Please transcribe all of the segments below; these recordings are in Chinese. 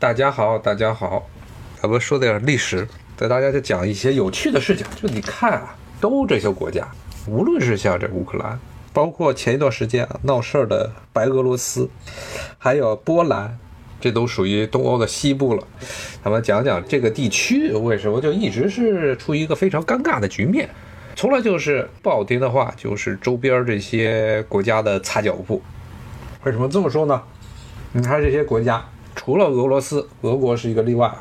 大家好，大家好，咱们说点历史，给大家就讲一些有趣的事情。就你看啊，都这些国家，无论是像这乌克兰，包括前一段时间闹事儿的白俄罗斯，还有波兰，这都属于东欧的西部了。咱们讲讲这个地区为什么就一直是处于一个非常尴尬的局面，从来就是不好听的话，就是周边这些国家的擦脚布。为什么这么说呢？你看这些国家。除了俄罗斯，俄国是一个例外，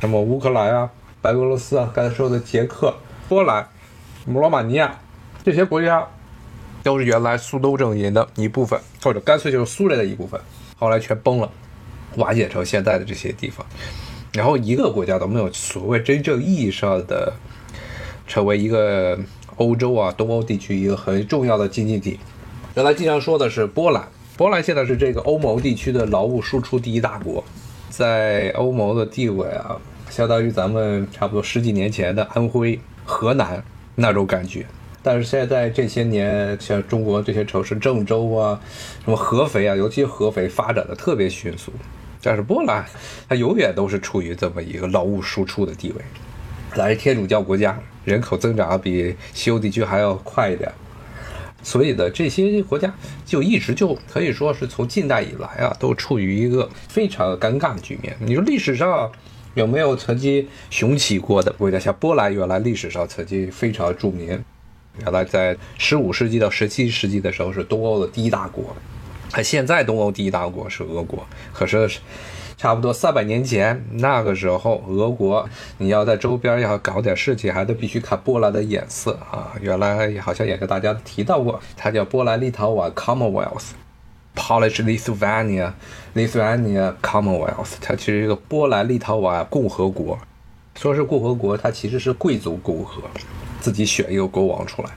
什么乌克兰啊、白俄罗斯啊，刚才说的捷克、波兰、罗马尼亚这些国家，都是原来苏东阵营的一部分，或者干脆就是苏联的一部分，后来全崩了，瓦解成现在的这些地方。然后一个国家都没有所谓真正意义上的成为一个欧洲啊、东欧地区一个很重要的经济体。原来经常说的是波兰。波兰现在是这个欧盟地区的劳务输出第一大国，在欧盟的地位啊，相当于咱们差不多十几年前的安徽、河南那种感觉。但是现在这些年，像中国这些城市，郑州啊、什么合肥啊，尤其合肥发展的特别迅速。但是波兰，它永远都是处于这么一个劳务输出的地位。咱是天主教国家，人口增长比西欧地区还要快一点。所以呢，这些国家就一直就可以说是从近代以来啊，都处于一个非常尴尬的局面。你说历史上有没有曾经雄起过的国家？像波兰，原来历史上曾经非常著名，原来在十五世纪到十七世纪的时候是东欧的第一大国，而现在东欧第一大国是俄国，可是。差不多三百年前，那个时候，俄国你要在周边要搞点事情，还得必须看波兰的眼色啊。原来好像也跟大家提到过，它叫波兰立陶宛 Commonwealth，Polish Lithuania Lithuania Commonwealth，它其实一个波兰立陶宛共和国。说是共和国，它其实是贵族共和，自己选一个国王出来。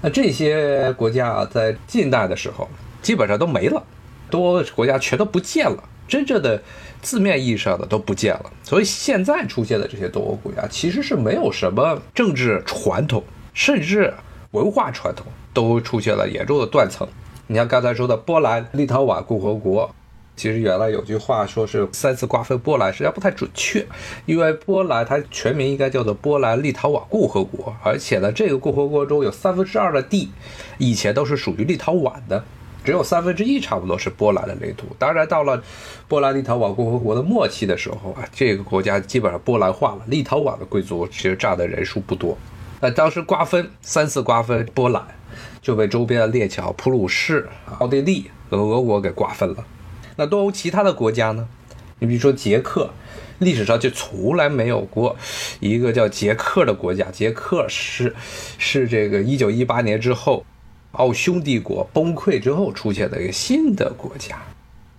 那这些国家啊，在近代的时候基本上都没了，多国家全都不见了。真正的字面意义上的都不见了，所以现在出现的这些东欧国家其实是没有什么政治传统，甚至文化传统都出现了严重的断层。你像刚才说的波兰立陶宛共和国，其实原来有句话说是三次瓜分波兰，实际上不太准确，因为波兰它全名应该叫做波兰立陶宛共和国，而且呢，这个共和国中有三分之二的地以前都是属于立陶宛的。只有三分之一差不多是波兰的领土。当然，到了波兰立陶宛共和国的末期的时候啊，这个国家基本上波兰化了。立陶宛的贵族其实占的人数不多。那当时瓜分三次瓜分波兰，就被周边的列强普鲁士、奥地利和俄国给瓜分了。那东欧其他的国家呢？你比如说捷克，历史上就从来没有过一个叫捷克的国家。捷克是是这个一九一八年之后。奥匈帝国崩溃之后出现的一个新的国家，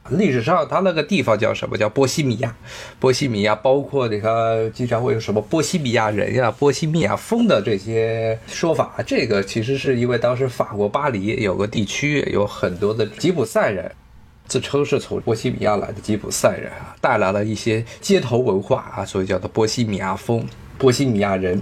历史上它那个地方叫什么？叫波西米亚。波西米亚包括你看，经常会有什么波西米亚人呀、波西米亚风的这些说法。这个其实是因为当时法国巴黎有个地区有很多的吉普赛人，自称是从波西米亚来的吉普赛人啊，带来了一些街头文化啊，所以叫做波西米亚风、波西米亚人。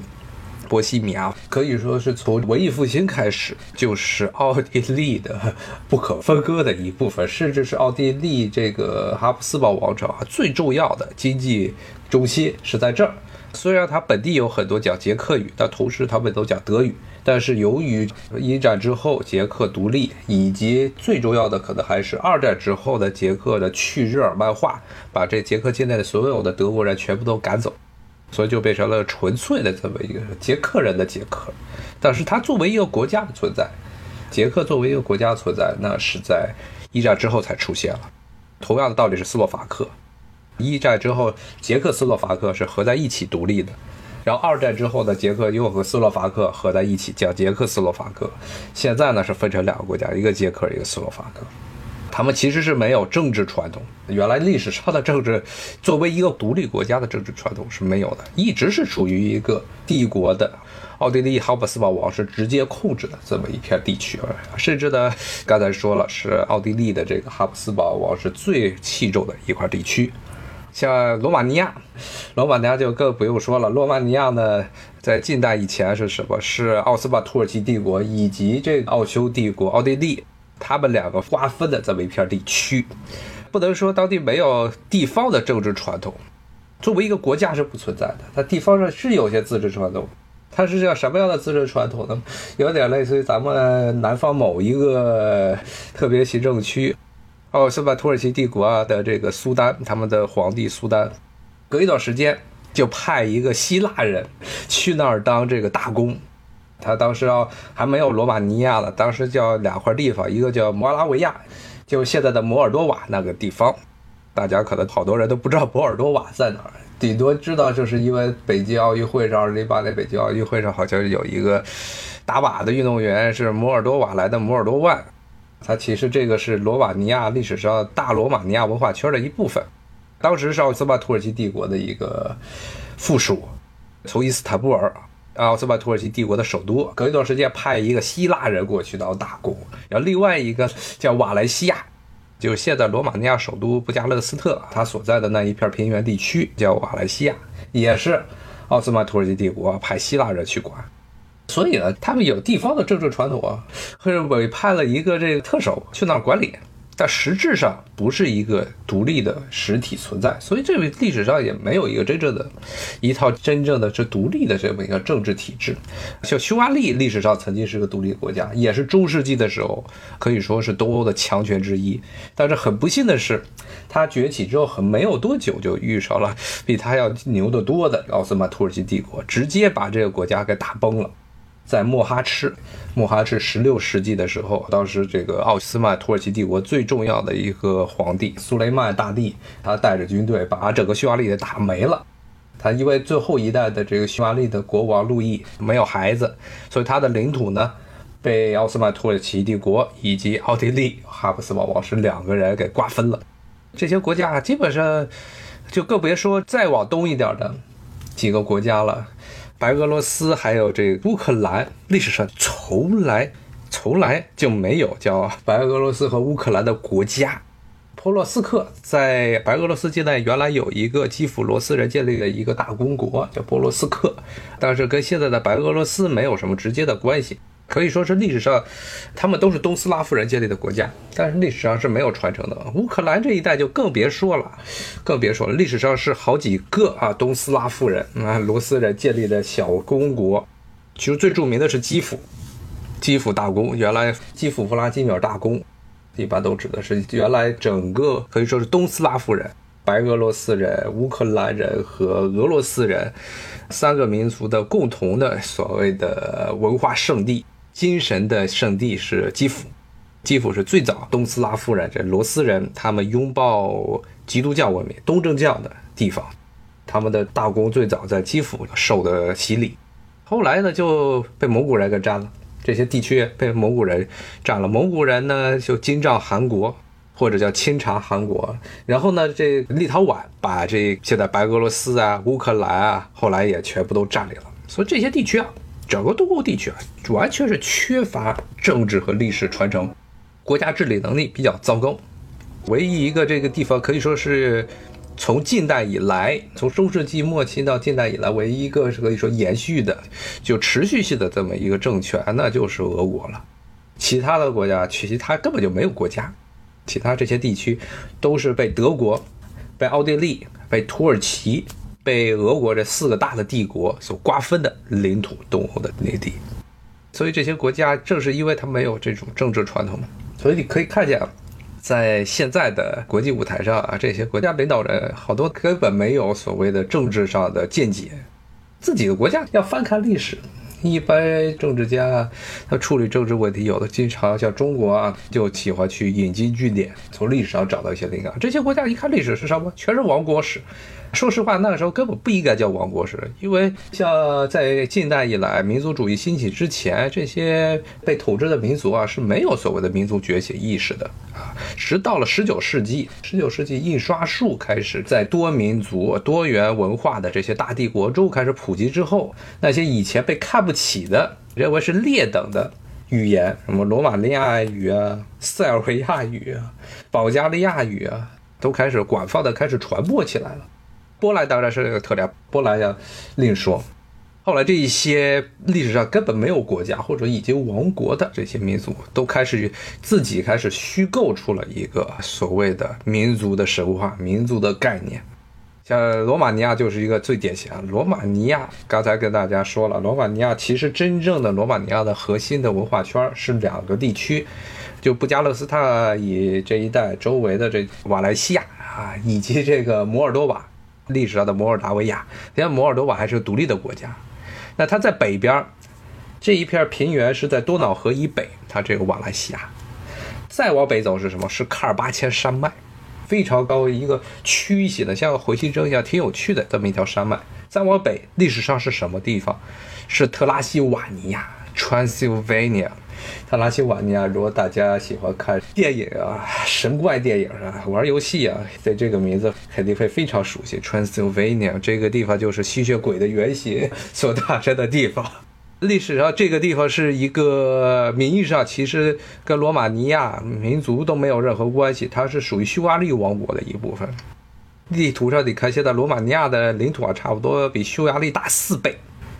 波西米亚可以说是从文艺复兴开始就是奥地利的不可分割的一部分，甚至是奥地利这个哈布斯堡王朝啊最重要的经济中心是在这儿。虽然它本地有很多讲捷克语，但同时他们都讲德语。但是由于一战之后捷克独立，以及最重要的可能还是二战之后的捷克的去日耳曼化，把这捷克境内的所有的德国人全部都赶走。所以就变成了纯粹的这么一个捷克人的捷克，但是它作为一个国家的存在，捷克作为一个国家存在，那是在一战之后才出现了。同样的道理是斯洛伐克，一战之后捷克斯洛伐克是合在一起独立的，然后二战之后呢，捷克又和斯洛伐克合在一起叫捷克斯洛伐克，现在呢是分成两个国家，一个捷克，一个斯洛伐克。他们其实是没有政治传统，原来历史上的政治，作为一个独立国家的政治传统是没有的，一直是处于一个帝国的奥地利哈布斯堡王室直接控制的这么一片地区，甚至呢，刚才说了是奥地利的这个哈布斯堡王室最器重的一块地区，像罗马尼亚，罗马尼亚就更不用说了，罗马尼亚呢，在近代以前是什么？是奥斯曼土耳其帝国以及这个奥匈帝国奥地利。他们两个瓜分的这么一片地区，不能说当地没有地方的政治传统。作为一个国家是不存在的，它地方上是有些自治传统。它是叫什么样的自治传统呢？有点类似于咱们南方某一个特别行政区，奥斯曼土耳其帝国的这个苏丹，他们的皇帝苏丹，隔一段时间就派一个希腊人去那儿当这个大公。他当时啊还没有罗马尼亚了，当时叫两块地方，一个叫摩拉维亚，就现在的摩尔多瓦那个地方。大家可能好多人都不知道摩尔多瓦在哪儿。顶多知道，就是因为北京奥运会上，二零零八年北京奥运会上好像有一个打靶的运动员是摩尔多瓦来的摩尔多万，他其实这个是罗马尼亚历史上大罗马尼亚文化圈的一部分，当时是奥斯曼土耳其帝国的一个附属，从伊斯坦布尔，奥斯曼土耳其帝国的首都，隔一段时间派一个希腊人过去当大公，然后另外一个叫瓦莱西亚。就现在罗马尼亚首都布加勒斯特，它所在的那一片平原地区叫瓦莱西亚，也是奥斯曼土耳其帝国派希腊人去管，所以呢，他们有地方的政治传统啊，或者委派了一个这个特首去那儿管理。但实质上不是一个独立的实体存在，所以这个历史上也没有一个真正的、一套真正的这独立的这么一个政治体制。像匈牙利历史上曾经是个独立国家，也是中世纪的时候可以说是东欧的强权之一。但是很不幸的是，它崛起之后很没有多久就遇上了比它要牛得多的奥斯曼土耳其帝国，直接把这个国家给打崩了。在莫哈赤，莫哈赤十六世纪的时候，当时这个奥斯曼土耳其帝国最重要的一个皇帝苏雷曼大帝，他带着军队把整个匈牙利给打没了。他因为最后一代的这个匈牙利的国王路易没有孩子，所以他的领土呢被奥斯曼土耳其帝国以及奥地利哈布斯堡王室两个人给瓜分了。这些国家基本上就更别说再往东一点的几个国家了。白俄罗斯还有这乌克兰，历史上从来从来就没有叫白俄罗斯和乌克兰的国家。波罗斯克在白俄罗斯境内原来有一个基辅罗斯人建立的一个大公国，叫波罗斯克，但是跟现在的白俄罗斯没有什么直接的关系。可以说是历史上，他们都是东斯拉夫人建立的国家，但是历史上是没有传承的。乌克兰这一代就更别说了，更别说了。历史上是好几个啊，东斯拉夫人啊，罗斯人建立的小公国，其实最著名的是基辅，基辅大公，原来基辅弗拉基米尔大公，一般都指的是原来整个可以说是东斯拉夫人，白俄罗斯人、乌克兰人和俄罗斯人三个民族的共同的所谓的文化圣地。精神的圣地是基辅，基辅是最早东斯拉夫人这罗斯人他们拥抱基督教文明东正教的地方，他们的大公最早在基辅受的洗礼，后来呢就被蒙古人给占了，这些地区被蒙古人占了，蒙古人呢就金帐汗国或者叫清查汗国，然后呢这立陶宛把这现在白俄罗斯啊乌克兰啊后来也全部都占领了，所以这些地区啊。整个东欧地区啊，完全是缺乏政治和历史传承，国家治理能力比较糟糕。唯一一个这个地方可以说是从近代以来，从中世纪末期到近代以来，唯一一个是可以说延续的、就持续性的这么一个政权，那就是俄国了。其他的国家，其他根本就没有国家，其他这些地区都是被德国、被奥地利、被土耳其。被俄国这四个大的帝国所瓜分的领土，东欧的内地，所以这些国家正是因为它没有这种政治传统，所以你可以看见，在现在的国际舞台上啊，这些国家领导人好多根本没有所谓的政治上的见解，自己的国家要翻看历史，一般政治家他处理政治问题，有的经常像中国啊，就喜欢去引经据典，从历史上找到一些灵感。这些国家一看历史是什么，全是亡国史。说实话，那个时候根本不应该叫亡国史，因为像在近代以来民族主义兴起之前，这些被统治的民族啊是没有所谓的民族觉醒意识的啊。直到了十九世纪，十九世纪印刷术开始在多民族、多元文化的这些大帝国中开始普及之后，那些以前被看不起的、认为是劣等的语言，什么罗马尼亚语啊、塞尔维亚语啊、保加利亚语啊，都开始广泛的开始传播起来了。波兰当然是个特点，波兰要另说。后来这一些历史上根本没有国家或者已经亡国的这些民族，都开始自己开始虚构出了一个所谓的民族的神话、民族的概念。像罗马尼亚就是一个最典型。罗马尼亚刚才跟大家说了，罗马尼亚其实真正的罗马尼亚的核心的文化圈是两个地区，就布加勒斯特以这一带周围的这瓦莱西亚啊，以及这个摩尔多瓦，历史上的摩尔达维亚。现在摩尔多瓦还是个独立的国家。那它在北边，这一片平原是在多瑙河以北，它这个瓦莱西亚。再往北走是什么？是喀尔巴阡山脉，非常高一个曲形的，像回形针一样，挺有趣的这么一条山脉。再往北，历史上是什么地方？是特拉西瓦尼亚 （Transylvania）。特拉西瓦尼亚，如果大家喜欢看电影啊、神怪电影啊、玩游戏啊，对这个名字肯定会非常熟悉。Transylvania 这个地方就是吸血鬼的原型所诞生的地方。历史上这个地方是一个名义上其实跟罗马尼亚民族都没有任何关系，它是属于匈牙利王国的一部分。地图上你看，现在罗马尼亚的领土啊，差不多比匈牙利大四倍。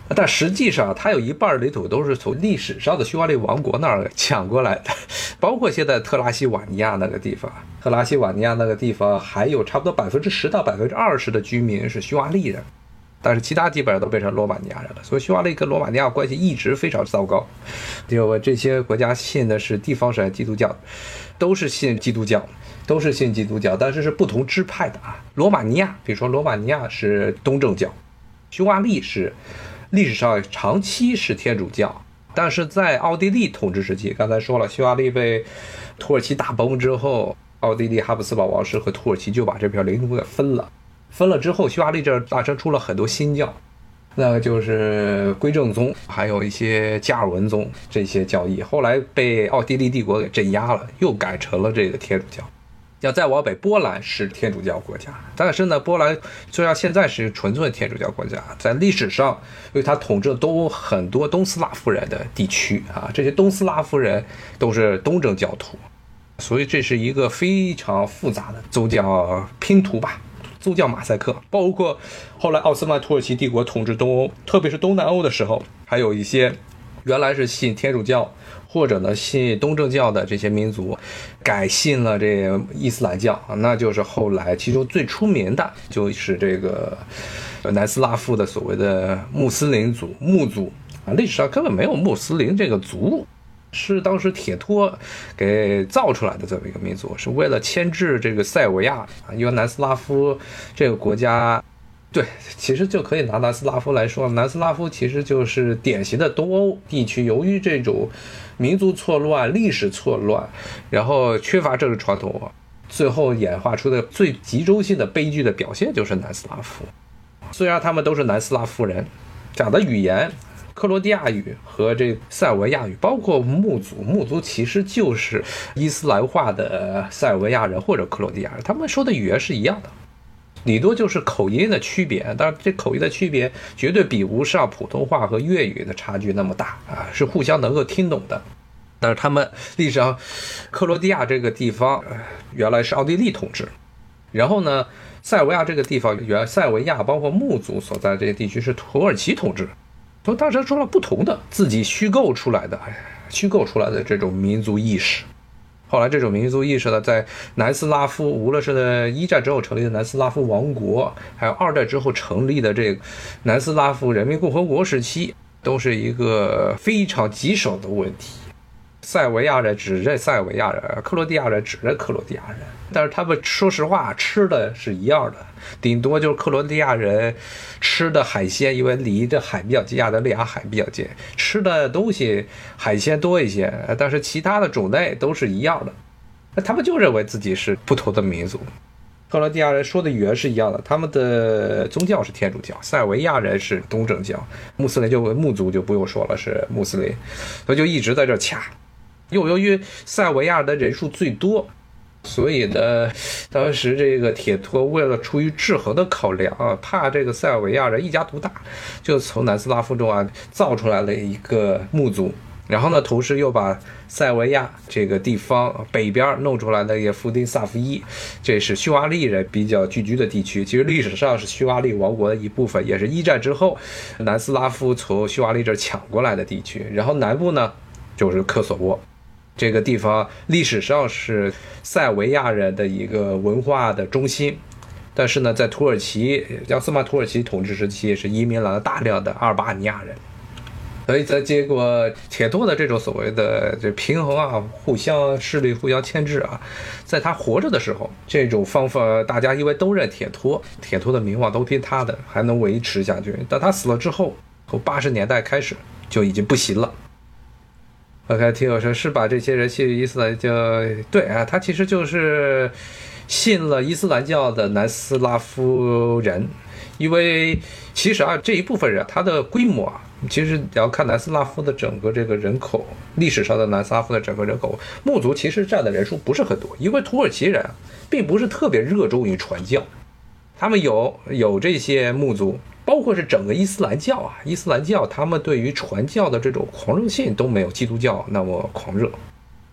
但实际上，它有一半领土都是从历史上的匈牙利王国那儿抢过来的，包括现在特拉西瓦尼亚那个地方。特拉西瓦尼亚那个地方还有差不多百分之十到百分之二十的居民是匈牙利人，但是其他基本上都变成罗马尼亚人了。所以匈牙利跟罗马尼亚关系一直非常糟糕。因为这些国家信的是地方神基督教，都是信基督教，都是信基督教，但是是不同支派的啊。罗马尼亚，比如说罗马尼亚是东正教，匈牙利是。历史上长期是天主教，但是在奥地利统治时期，刚才说了，匈牙利被土耳其打崩之后，奥地利哈布斯堡王室和土耳其就把这片领土给分了。分了之后，匈牙利这儿诞生出了很多新教，那个就是归正宗，还有一些加尔文宗这些教义，后来被奥地利帝国给镇压了，又改成了这个天主教。要再往北，波兰是天主教国家，但是呢，波兰虽然现在是纯粹天主教国家，在历史上，因为它统治都很多东斯拉夫人的地区啊，这些东斯拉夫人都是东正教徒，所以这是一个非常复杂的宗教拼图吧，宗教马赛克。包括后来奥斯曼土耳其帝国统治东欧，特别是东南欧的时候，还有一些原来是信天主教。或者呢，信东正教的这些民族，改信了这伊斯兰教那就是后来其中最出名的，就是这个南斯拉夫的所谓的穆斯林族穆族啊。历史上根本没有穆斯林这个族，是当时铁托给造出来的这么一个民族，是为了牵制这个塞尔维亚啊。因为南斯拉夫这个国家。对，其实就可以拿南斯拉夫来说，南斯拉夫其实就是典型的东欧地区。由于这种民族错乱、历史错乱，然后缺乏政治传统，最后演化出的最集中性的悲剧的表现就是南斯拉夫。虽然他们都是南斯拉夫人，讲的语言克罗地亚语和这塞尔维亚语，包括穆族，穆族其实就是伊斯兰化的塞尔维亚人或者克罗地亚人，他们说的语言是一样的。顶多就是口音的区别，但是这口音的区别绝对比不上普通话和粤语的差距那么大啊，是互相能够听懂的。但是他们历史上，克罗地亚这个地方原来是奥地利统治，然后呢，塞尔维亚这个地方原塞尔维亚包括穆族所在这些地区是土耳其统治，都当时说了不同的自己虚构出来的，虚构出来的这种民族意识。后来，这种民族意识呢，在南斯拉夫，无论是在一战之后成立的南斯拉夫王国，还有二战之后成立的这个南斯拉夫人民共和国时期，都是一个非常棘手的问题。塞尔维亚人只认塞尔维亚人，克罗地亚人只认克罗地亚人。但是他们说实话，吃的是一样的，顶多就是克罗地亚人吃的海鲜，因为离这海比较近，亚得里亚海比较近，吃的东西海鲜多一些。但是其他的种类都是一样的。那他们就认为自己是不同的民族。克罗地亚人说的语言是一样的，他们的宗教是天主教，塞尔维亚人是东正教，穆斯林就穆族就不用说了，是穆斯林，所以就一直在这掐。又由于塞尔维亚的人数最多，所以呢，当时这个铁托为了出于制衡的考量啊，怕这个塞尔维亚人一家独大，就从南斯拉夫中啊造出来了一个穆族，然后呢，同时又把塞尔维亚这个地方北边弄出来的也夫丁萨夫伊，这是匈牙利人比较聚居的地区。其实历史上是匈牙利王国的一部分，也是一战之后南斯拉夫从匈牙利这儿抢过来的地区。然后南部呢，就是科索沃这个地方，历史上是塞维亚人的一个文化的中心。但是呢，在土耳其奥斯曼土耳其统治时期，是移民了大量的阿尔巴尼亚人。所以在结果铁托的这种所谓的这平衡啊，互相势力互相牵制啊，在他活着的时候，这种方法大家因为都认铁托，铁托的名望都听他的，还能维持下去。但他死了之后，从八十年代开始就已经不行了。OK，听友说是把这些人信伊斯兰教，对啊，他其实就是信了伊斯兰教的南斯拉夫人，因为其实啊这一部分人他的规模啊。其实你要看南斯拉夫的整个这个人口，历史上的南斯拉夫的整个人口，穆族其实占的人数不是很多，因为土耳其人，并不是特别热衷于传教，他们有有这些穆族，包括是整个伊斯兰教啊，伊斯兰教他们对于传教的这种狂热性都没有基督教那么狂热。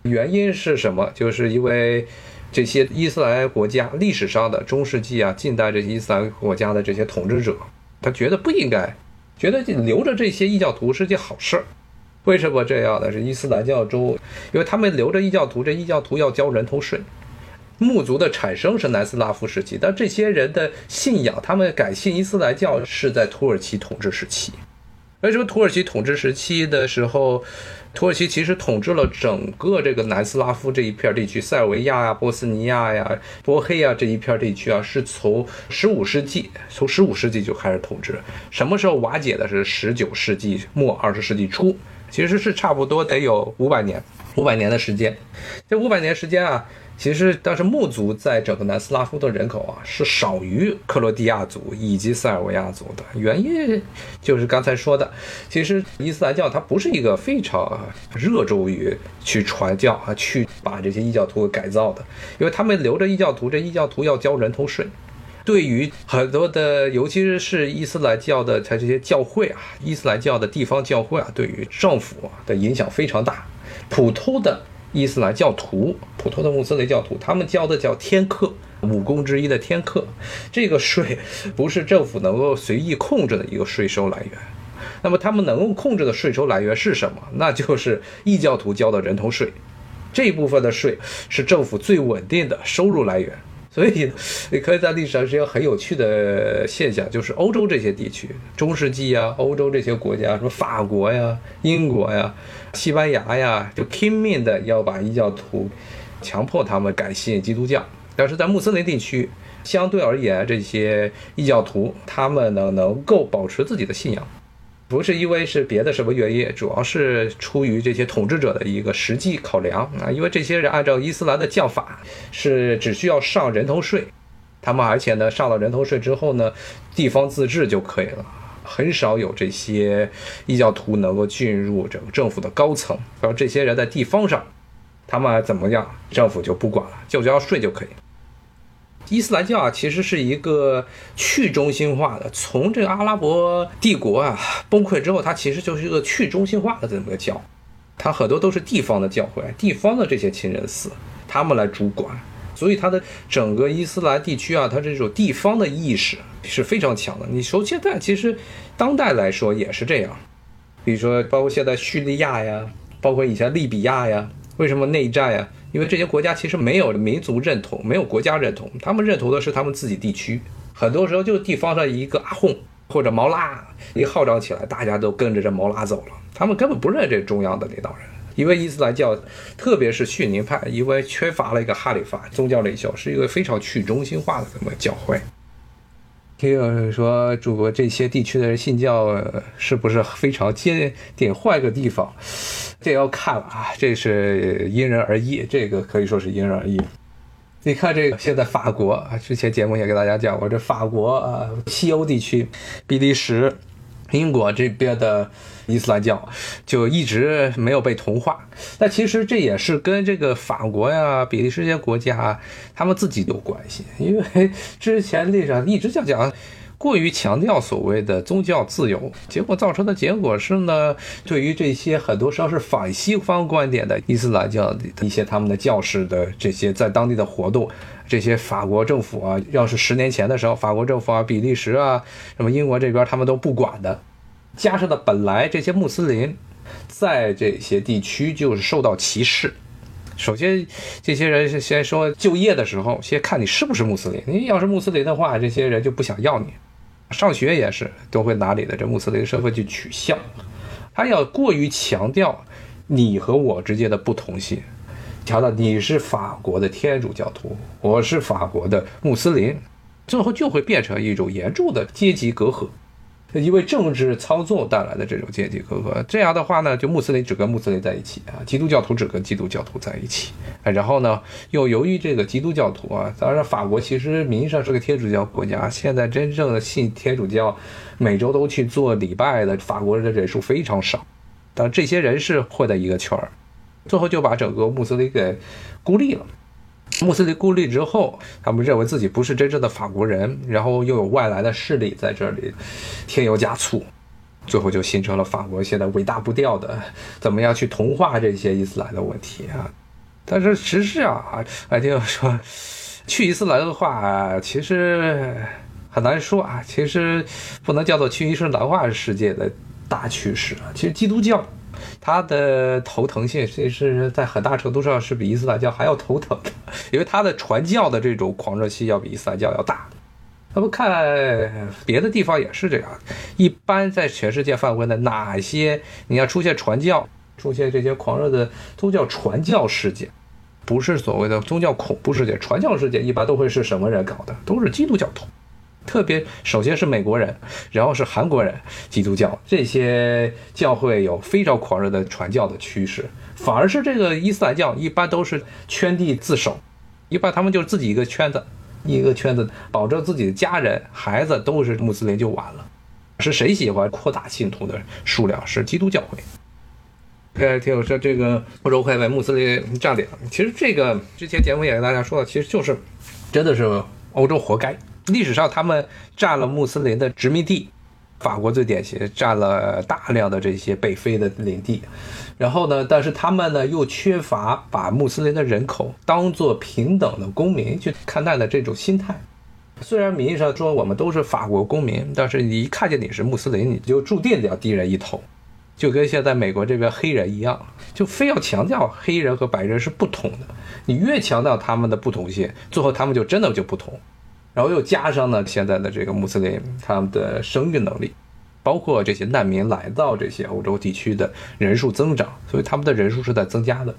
原因是什么？就是因为这些伊斯兰国家历史上的中世纪啊、近代这些伊斯兰国家的这些统治者，他觉得不应该。觉得留着这些异教徒是件好事儿，为什么这样呢？是伊斯兰教中，因为他们留着异教徒，这异教徒要交人头税。穆族的产生是南斯拉夫时期，但这些人的信仰，他们改信伊斯兰教是在土耳其统治时期。为什么土耳其统治时期的时候？土耳其其实统治了整个这个南斯拉夫这一片地区，塞尔维亚呀、波斯尼亚呀、波黑呀这一片地区啊，是从十五世纪，从十五世纪就开始统治。什么时候瓦解的？是十九世纪末、二十世纪初，其实是差不多得有五百年，五百年的时间。这五百年时间啊。其实当时穆族在整个南斯拉夫的人口啊是少于克罗地亚族以及塞尔维亚族的，原因就是刚才说的，其实伊斯兰教它不是一个非常热衷于去传教啊，去把这些异教徒改造的，因为他们留着异教徒，这异教徒要交人头税，对于很多的，尤其是伊斯兰教的它这些教会啊，伊斯兰教的地方教会啊，对于政府的影响非常大，普通的。伊斯兰教徒，普通的穆斯林教徒，他们交的叫天课，五功之一的天课，这个税不是政府能够随意控制的一个税收来源。那么他们能够控制的税收来源是什么？那就是异教徒交的人头税，这一部分的税是政府最稳定的收入来源。所以，你可以在历史上是一个很有趣的现象，就是欧洲这些地区，中世纪啊，欧洲这些国家，什么法国呀、英国呀、西班牙呀，就拼命的要把异教徒强迫他们改信基督教。但是在穆斯林地区，相对而言，这些异教徒他们呢能够保持自己的信仰。不是因为是别的什么原因，主要是出于这些统治者的一个实际考量啊。因为这些人按照伊斯兰的教法是只需要上人头税，他们而且呢上了人头税之后呢，地方自治就可以了，很少有这些异教徒能够进入整个政府的高层。然后这些人在地方上，他们怎么样，政府就不管了，就交税就可以。伊斯兰教啊，其实是一个去中心化的。从这个阿拉伯帝国啊崩溃之后，它其实就是一个去中心化的这么个教，它很多都是地方的教会，地方的这些清真寺，他们来主管。所以它的整个伊斯兰地区啊，它这种地方的意识是非常强的。你说现在其实当代来说也是这样，比如说包括现在叙利亚呀，包括以前利比亚呀，为什么内战呀？因为这些国家其实没有民族认同，没有国家认同，他们认同的是他们自己地区。很多时候就地方上一个阿訇或者毛拉一号召起来，大家都跟着这毛拉走了。他们根本不认这中央的领导人，因为伊斯兰教，特别是逊尼派，因为缺乏了一个哈里发宗教领袖，是一个非常去中心化的这么教会。听有说，主播这些地区的人信教是不是非常坚定？换个地方，这要看啊，这是因人而异，这个可以说是因人而异。你看这个，现在法国啊，之前节目也给大家讲过，这法国啊，西欧地区，比利时。英国这边的伊斯兰教就一直没有被同化，但其实这也是跟这个法国呀、比利时这些国家他们自己有关系，因为之前历史上一直讲讲过于强调所谓的宗教自由，结果造成的结果是呢，对于这些很多时候是反西方观点的伊斯兰教的一些他们的教士的这些在当地的活动，这些法国政府啊，要是十年前的时候，法国政府啊、比利时啊、什么英国这边他们都不管的，加上呢，本来这些穆斯林在这些地区就是受到歧视。首先，这些人先说就业的时候，先看你是不是穆斯林。你要是穆斯林的话，这些人就不想要你。上学也是都会拿你的这穆斯林身份去取笑，他要过于强调你和我之间的不同性，强调你是法国的天主教徒，我是法国的穆斯林，最后就会变成一种严重的阶级隔阂。因为政治操作带来的这种阶级隔阂，这样的话呢，就穆斯林只跟穆斯林在一起啊，基督教徒只跟基督教徒在一起，然后呢，又由于这个基督教徒啊，当然法国其实名义上是个天主教国家，现在真正的信天主教，每周都去做礼拜的法国人的人数非常少，但这些人是混在一个圈儿，最后就把整个穆斯林给孤立了。穆斯林孤立之后，他们认为自己不是真正的法国人，然后又有外来的势力在这里添油加醋，最后就形成了法国现在尾大不掉的怎么样去同化这些伊斯兰的问题啊。但是实际上啊，还，听说，去伊斯兰的话，其实很难说啊，其实不能叫做去伊斯兰化世界的大趋势啊。其实基督教。他的头疼性其实在很大程度上是比伊斯兰教还要头疼的，因为他的传教的这种狂热性要比伊斯兰教要大。那么看别的地方也是这样，一般在全世界范围内，哪些你要出现传教、出现这些狂热的宗教传教事件，不是所谓的宗教恐怖事件，传教事件一般都会是什么人搞的？都是基督教徒。特别，首先是美国人，然后是韩国人，基督教这些教会有非常狂热的传教的趋势，反而是这个伊斯兰教一般都是圈地自守，一般他们就自己一个圈子，一个圈子保证自己的家人、孩子都是穆斯林就完了。是谁喜欢扩大信徒的数量？是基督教会。呃，听我说，这个欧洲会被穆斯林占领，其实这个之前节目也跟大家说了，其实就是真的是欧洲活该。历史上，他们占了穆斯林的殖民地，法国最典型，占了大量的这些北非的领地。然后呢，但是他们呢又缺乏把穆斯林的人口当做平等的公民去看待的这种心态。虽然名义上说我们都是法国公民，但是你一看见你是穆斯林，你就注定要低人一头，就跟现在美国这边黑人一样，就非要强调黑人和白人是不同的。你越强调他们的不同性，最后他们就真的就不同。然后又加上呢，现在的这个穆斯林他们的生育能力，包括这些难民来到这些欧洲地区的人数增长，所以他们的人数是在增加的。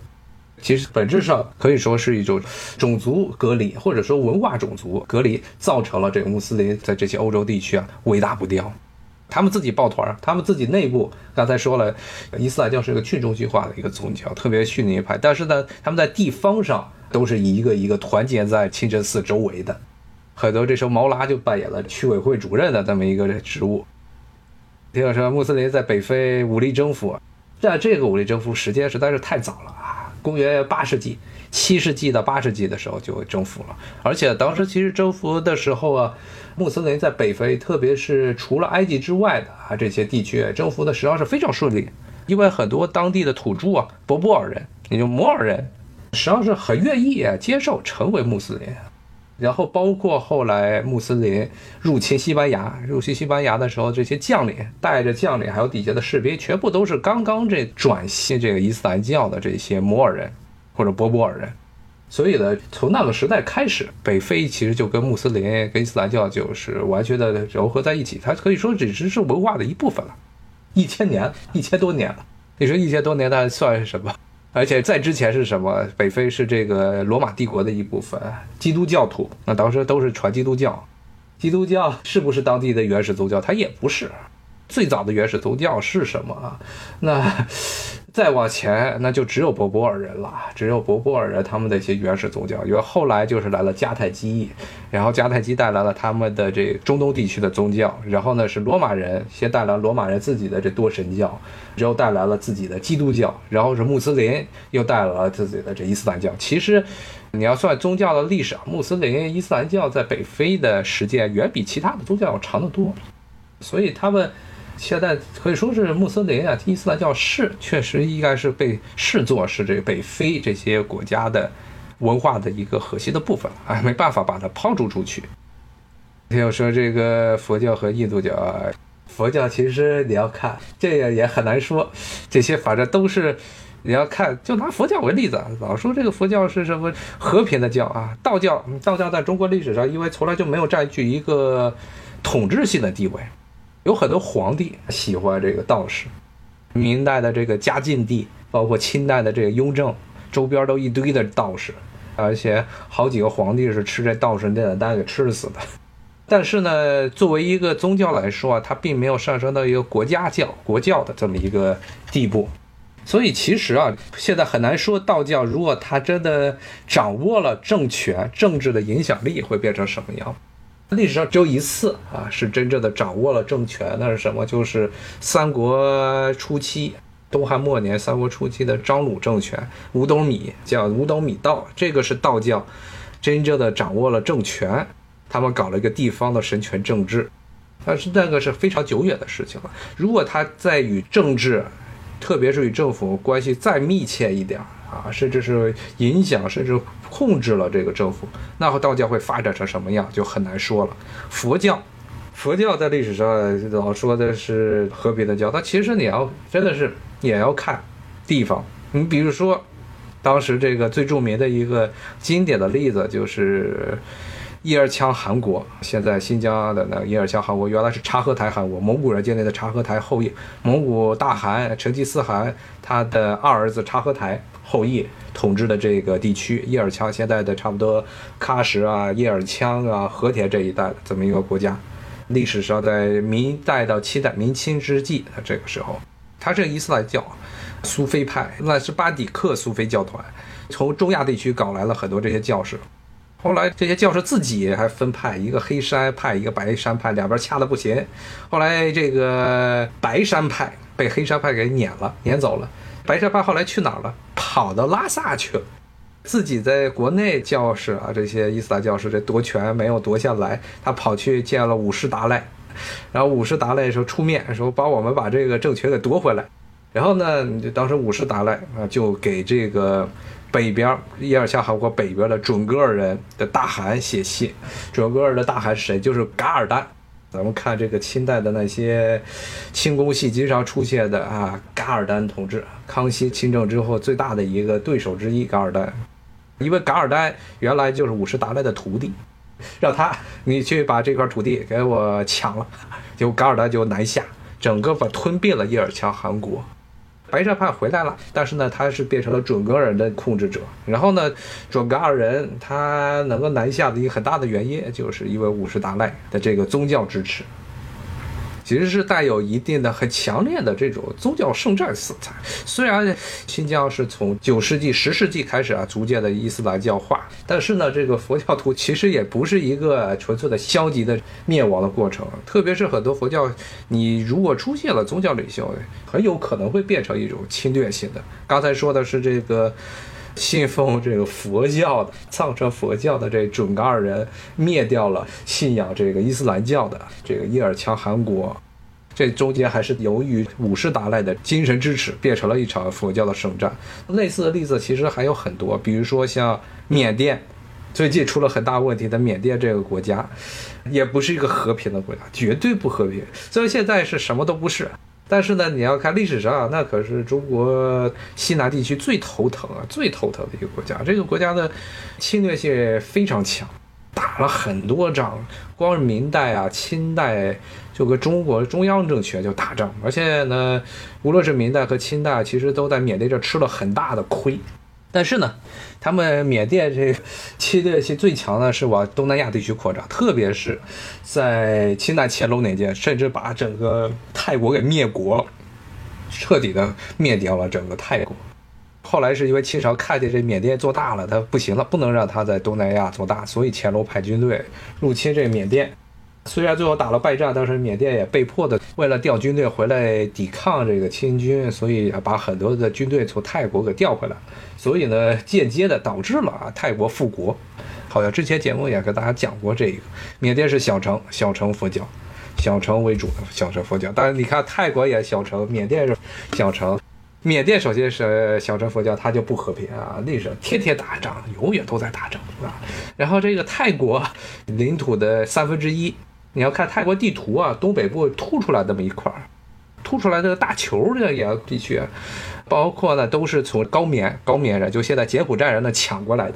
其实本质上可以说是一种种族隔离，或者说文化种族隔离，造成了这个穆斯林在这些欧洲地区啊尾大不掉。他们自己抱团，他们自己内部刚才说了，伊斯兰教是一个去中心化的一个宗教，特别逊尼派，但是呢，他们在地方上都是一个一个团结在清真寺周围的。很多这时候毛拉就扮演了区委会主任的这么一个职务。听我说，穆斯林在北非武力征服，但这个武力征服时间实在是太早了啊！公元八世纪、七世纪到八世纪的时候就征服了，而且当时其实征服的时候啊，穆斯林在北非，特别是除了埃及之外的啊这些地区征服的实际上是非常顺利，因为很多当地的土著啊，博波尔人，也就摩尔人，实际上是很愿意接受成为穆斯林。然后包括后来穆斯林入侵西班牙，入侵西班牙的时候，这些将领带着将领，还有底下的士兵，全部都是刚刚这转信这个伊斯兰教的这些摩尔人或者波波尔人。所以呢，从那个时代开始，北非其实就跟穆斯林跟伊斯兰教就是完全的糅合在一起，它可以说只是是文化的一部分了。一千年，一千多年了，你说一千多年，那算是什么？而且在之前是什么？北非是这个罗马帝国的一部分，基督教徒那当时都是传基督教。基督教是不是当地的原始宗教？它也不是。最早的原始宗教是什么啊？那再往前，那就只有博波尔人了，只有博波尔人他们的一些原始宗教。因为后来就是来了迦太基，然后迦太基带来了他们的这中东地区的宗教，然后呢是罗马人先带来罗马人自己的这多神教，之后带来了自己的基督教，然后是穆斯林又带来了自己的这伊斯兰教。其实你要算宗教的历史啊，穆斯林、伊斯兰教在北非的时间远比其他的宗教要长得多，所以他们。现在可以说是穆斯林啊，伊斯兰教是确实应该是被视作是这北非这些国家的文化的一个核心的部分啊，没办法把它抛逐出去。要说这个佛教和印度教，佛教其实你要看这也也很难说，这些反正都是你要看，就拿佛教为例子，老说这个佛教是什么和平的教啊，道教，道教在中国历史上因为从来就没有占据一个统治性的地位。有很多皇帝喜欢这个道士，明代的这个嘉靖帝，包括清代的这个雍正，周边都一堆的道士，而且好几个皇帝是吃这道士炼的丹给吃死的。但是呢，作为一个宗教来说啊，它并没有上升到一个国家教、国教的这么一个地步。所以其实啊，现在很难说道教如果它真的掌握了政权、政治的影响力，会变成什么样。历史上只有一次啊，是真正的掌握了政权。那是什么？就是三国初期、东汉末年、三国初期的张鲁政权，五斗米叫五斗米道，这个是道教真正的掌握了政权。他们搞了一个地方的神权政治，但是那个是非常久远的事情了。如果他再与政治，特别是与政府关系再密切一点。啊，甚至是影响，甚至控制了这个政府，那道教会发展成什么样就很难说了。佛教，佛教在历史上老说的是和平的教，但其实你要真的是也要看地方。你比如说，当时这个最著名的一个经典的例子就是叶尔羌汗国，现在新疆的那个叶尔羌汗国，原来是察合台汗国，蒙古人建立的察合台后裔，蒙古大汗成吉思汗他的二儿子察合台。后裔统治的这个地区，叶尔羌现在的差不多喀什啊、叶尔羌啊、和田这一带这么一个国家，历史上在明代到清代、明清之际，它这个时候，他是伊斯兰教，苏菲派，那是巴底克苏菲教团，从中亚地区搞来了很多这些教士，后来这些教士自己还分派，一个黑山派，一个白山派，两边掐的不行，后来这个白山派被黑山派给撵了，撵走了。白山派后来去哪儿了？跑到拉萨去了，自己在国内教士啊，这些伊斯兰教士这夺权没有夺下来，他跑去见了五世达赖，然后五世达赖说出面说帮我们把这个政权给夺回来，然后呢，就当时五世达赖啊就给这个北边伊尔羌汗国北边的准噶尔人的大汗写信，准噶尔的大汗是谁？就是噶尔丹。咱们看这个清代的那些清宫戏经常出现的啊，噶尔丹同志，康熙亲政之后最大的一个对手之一，噶尔丹，因为噶尔丹原来就是五世达赖的徒弟，让他你去把这块土地给我抢了，结果噶尔丹就南下，整个把吞并了叶尔羌汗国。白山派回来了，但是呢，他是变成了准噶尔人的控制者。然后呢，准噶尔人他能够南下的一个很大的原因，就是因为五世达赖的这个宗教支持。其实是带有一定的很强烈的这种宗教圣战色彩。虽然新疆是从九世纪、十世纪开始啊，逐渐的伊斯兰教化，但是呢，这个佛教徒其实也不是一个纯粹的消极的灭亡的过程。特别是很多佛教，你如果出现了宗教领袖，很有可能会变成一种侵略性的。刚才说的是这个信奉这个佛教的藏传佛教的这准噶尔人灭掉了信仰这个伊斯兰教的这个伊尔羌汗国。这中间还是由于五世达赖的精神支持，变成了一场佛教的圣战。类似的例子其实还有很多，比如说像缅甸，最近出了很大问题的缅甸这个国家，也不是一个和平的国家，绝对不和平。虽然现在是什么都不是，但是呢，你要看历史上，那可是中国西南地区最头疼啊、最头疼的一个国家。这个国家的侵略性非常强。打了很多仗，光是明代啊、清代就跟中国中央政权就打仗，而且呢，无论是明代和清代，其实都在缅甸这吃了很大的亏。但是呢，他们缅甸这侵略性最强的是往东南亚地区扩张，特别是在清代乾隆年间，甚至把整个泰国给灭国了。彻底的灭掉了整个泰国。后来是因为清朝看见这缅甸做大了，他不行了，不能让他在东南亚做大，所以乾隆派军队入侵这缅甸。虽然最后打了败仗，但是缅甸也被迫的为了调军队回来抵抗这个清军，所以把很多的军队从泰国给调回来，所以呢，间接的导致了啊泰国复国。好像之前节目也跟大家讲过这个，缅甸是小城，小城佛教，小城为主的小城佛教。但是你看泰国也小城，缅甸是小城。缅甸首先是小乘佛教，它就不和平啊，历史天天打仗，永远都在打仗啊。然后这个泰国领土的三分之一，你要看泰国地图啊，东北部凸出来这么一块儿，凸出来这个大球的也地区，包括呢都是从高棉高棉人，就现在柬埔寨人呢抢过来的。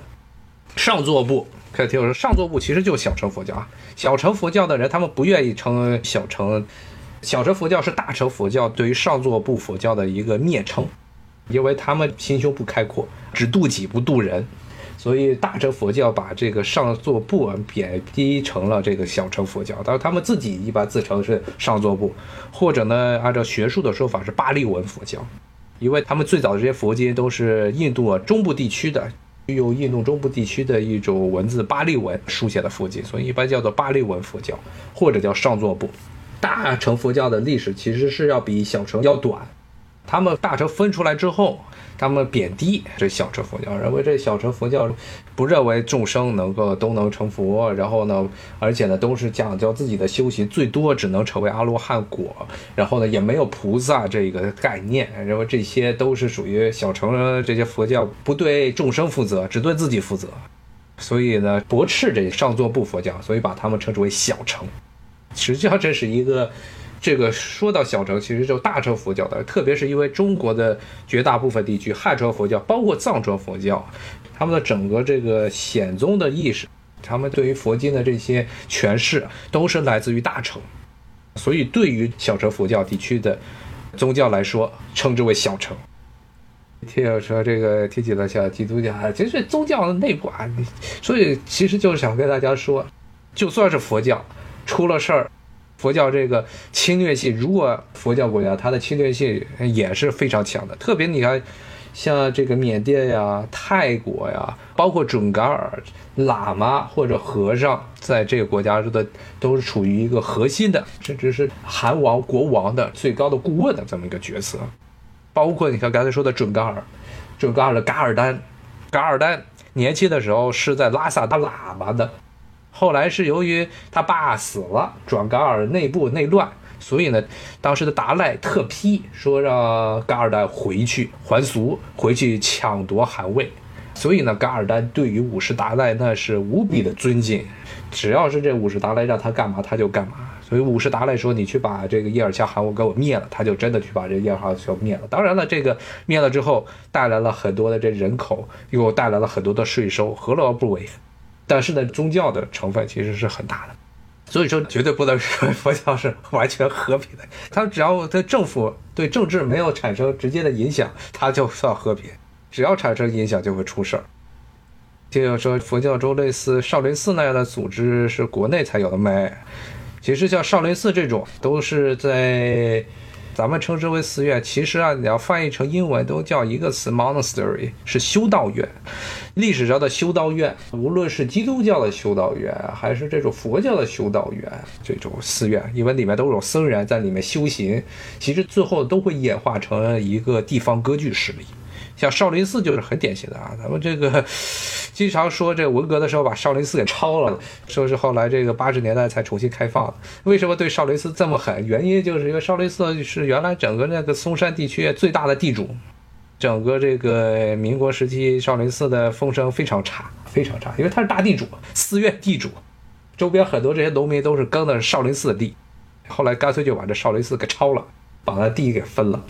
上座部可以听我说，上座部其实就是小乘佛教啊，小乘佛教的人他们不愿意称小乘。小乘佛教是大乘佛教对于上座部佛教的一个蔑称，因为他们心胸不开阔，只度己不度人，所以大乘佛教把这个上座部啊贬低成了这个小乘佛教。但是，他们自己一般自称是上座部，或者呢，按照学术的说法是巴利文佛教，因为他们最早的这些佛经都是印度中部地区的，用印度中部地区的一种文字巴利文书写的佛经，所以一般叫做巴利文佛教，或者叫上座部。大乘佛教的历史其实是要比小乘要短，他们大乘分出来之后，他们贬低这小乘佛教，认为这小乘佛教不认为众生能够都能成佛，然后呢，而且呢都是讲究自己的修行，最多只能成为阿罗汉果，然后呢也没有菩萨这个概念，认为这些都是属于小乘这些佛教不对众生负责，只对自己负责，所以呢驳斥这上座部佛教，所以把他们称之为小乘。实际上这是一个，这个说到小乘，其实就大乘佛教的，特别是因为中国的绝大部分地区汉传佛教，包括藏传佛教，他们的整个这个显宗的意识，他们对于佛经的这些诠释，都是来自于大乘，所以对于小乘佛教地区的宗教来说，称之为小乘。听友说这个提起了像基督教，其实宗教的内部啊，所以其实就是想跟大家说，就算是佛教。出了事儿，佛教这个侵略性，如果佛教国家它的侵略性也是非常强的。特别你看，像这个缅甸呀、泰国呀，包括准噶尔喇嘛或者和尚，在这个国家的都是处于一个核心的，甚至是韩王国王的最高的顾问的这么一个角色。包括你看刚才说的准噶尔，准噶尔的噶尔丹，噶尔丹年轻的时候是在拉萨当喇嘛的。后来是由于他爸死了，转噶尔内部内乱，所以呢，当时的达赖特批说让噶尔丹回去还俗，回去抢夺汗位。所以呢，噶尔丹对于五世达赖那是无比的尊敬，只要是这五世达赖让他干嘛他就干嘛。所以五世达赖说你去把这个叶尔羌汗国给我灭了，他就真的去把这叶尔羌汗灭了。当然了，这个灭了之后带来了很多的这人口，又带来了很多的税收，何乐而不为？但是呢，宗教的成分其实是很大的，所以说绝对不能说佛教是完全和平的。它只要对政府对政治没有产生直接的影响，它就算和平；只要产生影响，就会出事儿。就有说佛教中类似少林寺那样的组织是国内才有的没？其实像少林寺这种，都是在。咱们称之为寺院，其实啊，你要翻译成英文都叫一个词，monastery，是修道院。历史上的修道院，无论是基督教的修道院，还是这种佛教的修道院，这种寺院，因为里面都有僧人在里面修行，其实最后都会演化成一个地方割据势力。像少林寺就是很典型的啊，咱们这个经常说这文革的时候把少林寺给抄了，说是后来这个八十年代才重新开放。为什么对少林寺这么狠？原因就是因为少林寺是原来整个那个嵩山地区最大的地主，整个这个民国时期少林寺的风声非常差，非常差，因为他是大地主，寺院地主，周边很多这些农民都是耕的少林寺的地，后来干脆就把这少林寺给抄了，把那地给分了。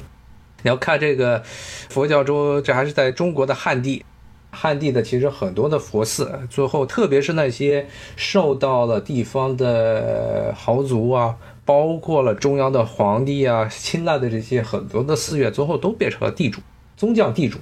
你要看这个佛教中，这还是在中国的汉地，汉地的其实很多的佛寺，最后特别是那些受到了地方的豪族啊，包括了中央的皇帝啊青睐的这些很多的寺院，最后都变成了地主宗教地主。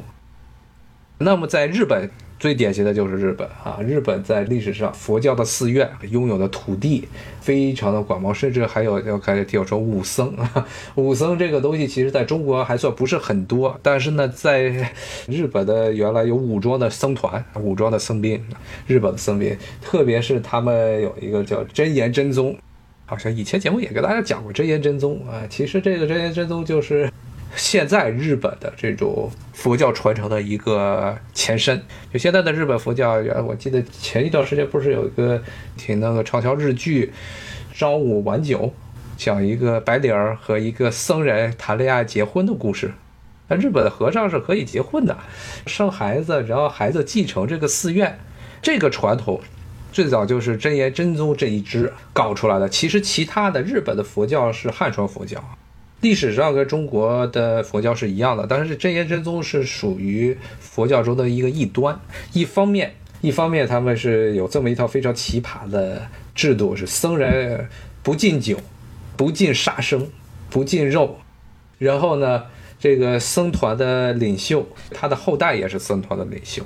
那么在日本最典型的就是日本啊，日本在历史上佛教的寺院拥有的土地非常的广袤，甚至还有要开始听我说武僧啊，武僧这个东西其实在中国还算不是很多，但是呢，在日本的原来有武装的僧团、武装的僧兵，日本的僧兵，特别是他们有一个叫真言真宗，好像以前节目也给大家讲过真言真宗啊，其实这个真言真宗就是。现在日本的这种佛教传承的一个前身，就现在的日本佛教，我记得前一段时间不是有一个挺那个畅销日剧《朝五晚九》，讲一个白领儿和一个僧人谈恋爱结婚的故事。那日本的和尚是可以结婚的，生孩子，然后孩子继承这个寺院，这个传统最早就是真言真宗这一支搞出来的。其实其他的日本的佛教是汉传佛教。历史上跟中国的佛教是一样的，但是真言真宗是属于佛教中的一个异端。一方面，一方面他们是有这么一套非常奇葩的制度，是僧人不敬酒，不敬杀生，不敬肉。然后呢，这个僧团的领袖，他的后代也是僧团的领袖。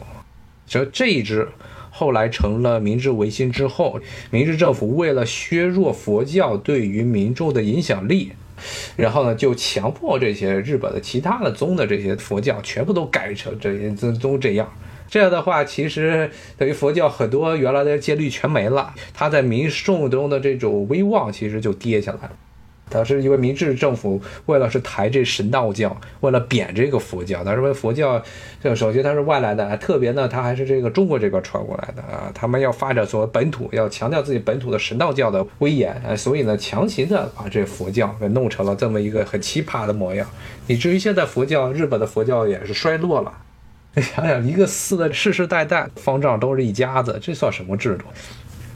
所以这一支后来成了明治维新之后，明治政府为了削弱佛教对于民众的影响力。然后呢，就强迫这些日本的其他的宗的这些佛教全部都改成这些宗宗这样。这样的话，其实等于佛教很多原来的戒律全没了，他在民众中的这种威望其实就跌下来了。他是因为明治政府为了是抬这神道教，为了贬这个佛教，他认为佛教，这首先它是外来的，特别呢，它还是这个中国这边传过来的啊，他们要发展所谓本土，要强调自己本土的神道教的威严，啊，所以呢，强行的把这佛教给弄成了这么一个很奇葩的模样，以至于现在佛教，日本的佛教也是衰落了。你想想，一个寺的世世代代方丈都是一家子，这算什么制度？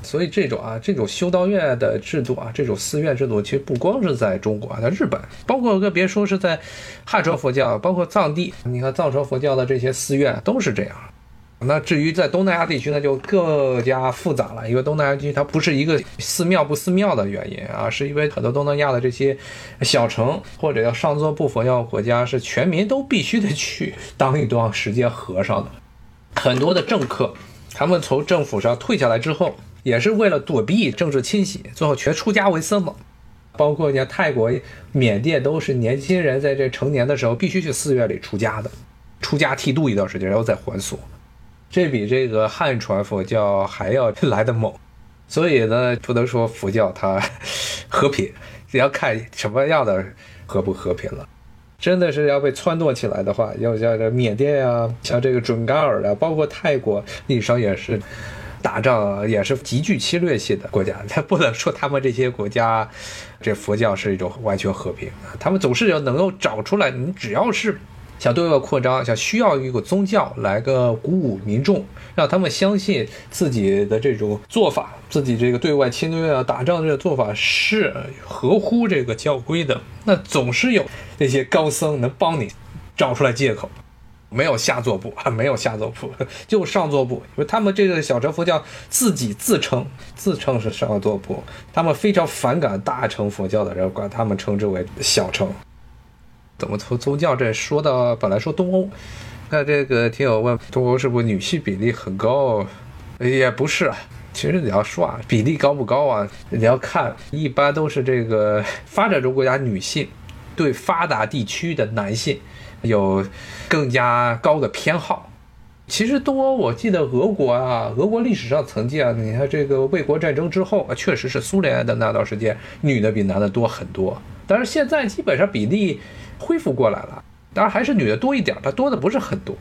所以这种啊，这种修道院的制度啊，这种寺院制度，其实不光是在中国啊，在日本，包括更别说是在汉传佛教，包括藏地，你看藏传佛教的这些寺院都是这样。那至于在东南亚地区，那就更加复杂了，因为东南亚地区它不是一个寺庙不寺庙的原因啊，是因为很多东南亚的这些小城或者要上座部佛教国家，是全民都必须得去当一段时间和尚的。很多的政客，他们从政府上退下来之后。也是为了躲避政治清洗，最后全出家为僧了。包括你看泰国、缅甸，都是年轻人在这成年的时候必须去寺院里出家的，出家剃度一段时间，然后再还俗。这比这个汉传佛教还要来的猛。所以呢，不能说佛教它和平，也要看什么样的和不和平了。真的是要被撺掇起来的话，要像这缅甸啊，像这个准噶尔啊，包括泰国，历史上也是。打仗也是极具侵略性的国家，他不能说他们这些国家，这佛教是一种完全和平他们总是要能够找出来，你只要是想对外扩张，想需要一个宗教来个鼓舞民众，让他们相信自己的这种做法，自己这个对外侵略啊、打仗这个做法是合乎这个教规的，那总是有那些高僧能帮你找出来借口。没有下座部啊，没有下座部，就上座部。因为他们这个小乘佛教自己自称自称是上座部，他们非常反感大乘佛教的人，管他们称之为小乘。怎么从宗教这说到本来说东欧，那这个听友问东欧是不是女性比例很高？也不是，其实你要说啊，比例高不高啊？你要看，一般都是这个发展中国家女性对发达地区的男性。有更加高的偏好。其实东欧，我记得俄国啊，俄国历史上曾经啊，你看这个卫国战争之后啊，确实是苏联的那段时间，女的比男的多很多。但是现在基本上比例恢复过来了，当然还是女的多一点，但多的不是很多。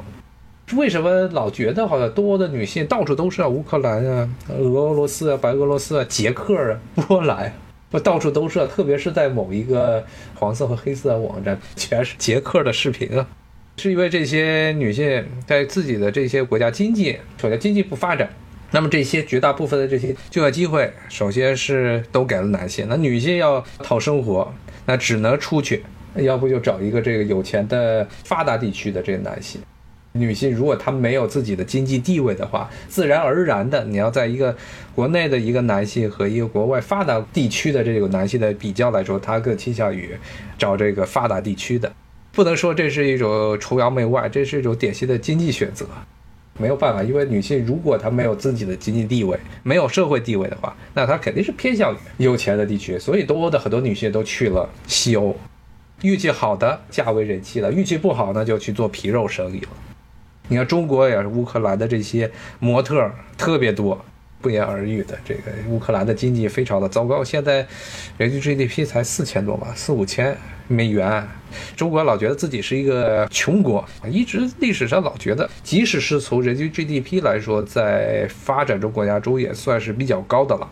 为什么老觉得好像多的女性到处都是啊？乌克兰啊，俄罗斯啊，白俄罗斯啊，捷克啊，波兰。不到处都是，特别是在某一个黄色和黑色的网站，全是捷克的视频啊，是因为这些女性在自己的这些国家经济，首先经济不发展，那么这些绝大部分的这些就业机会，首先是都给了男性，那女性要讨生活，那只能出去，要不就找一个这个有钱的发达地区的这个男性。女性如果她没有自己的经济地位的话，自然而然的，你要在一个国内的一个男性和一个国外发达地区的这个男性的比较来说，他更倾向于找这个发达地区的。不能说这是一种崇洋媚外，这是一种典型的经济选择。没有办法，因为女性如果她没有自己的经济地位，没有社会地位的话，那她肯定是偏向于有钱的地区。所以东欧的很多女性都去了西欧，运气好的嫁为人妻了，运气不好呢就去做皮肉生意了。你看中国也是乌克兰的这些模特特别多。不言而喻的，这个乌克兰的经济非常的糟糕，现在人均 GDP 才四千多吧，四五千美元。中国老觉得自己是一个穷国，一直历史上老觉得，即使是从人均 GDP 来说，在发展中国家中也算是比较高的了。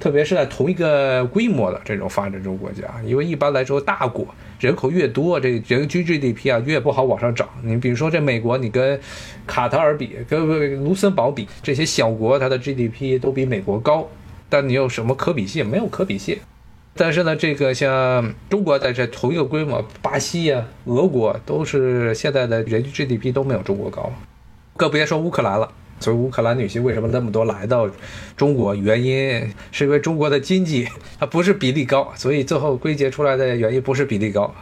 特别是在同一个规模的这种发展中国家，因为一般来说大国人口越多，这人均 GDP 啊越不好往上涨。你比如说这美国，你跟卡塔尔比，跟卢森堡比，这些小国它的 GDP 都比美国高，但你有什么可比性？没有可比性。但是呢，这个像中国在这同一个规模，巴西呀、俄国都是现在的人均 GDP 都没有中国高，更别说乌克兰了。所以乌克兰女性为什么那么多来到中国？原因是因为中国的经济它不是比例高，所以最后归结出来的原因不是比例高。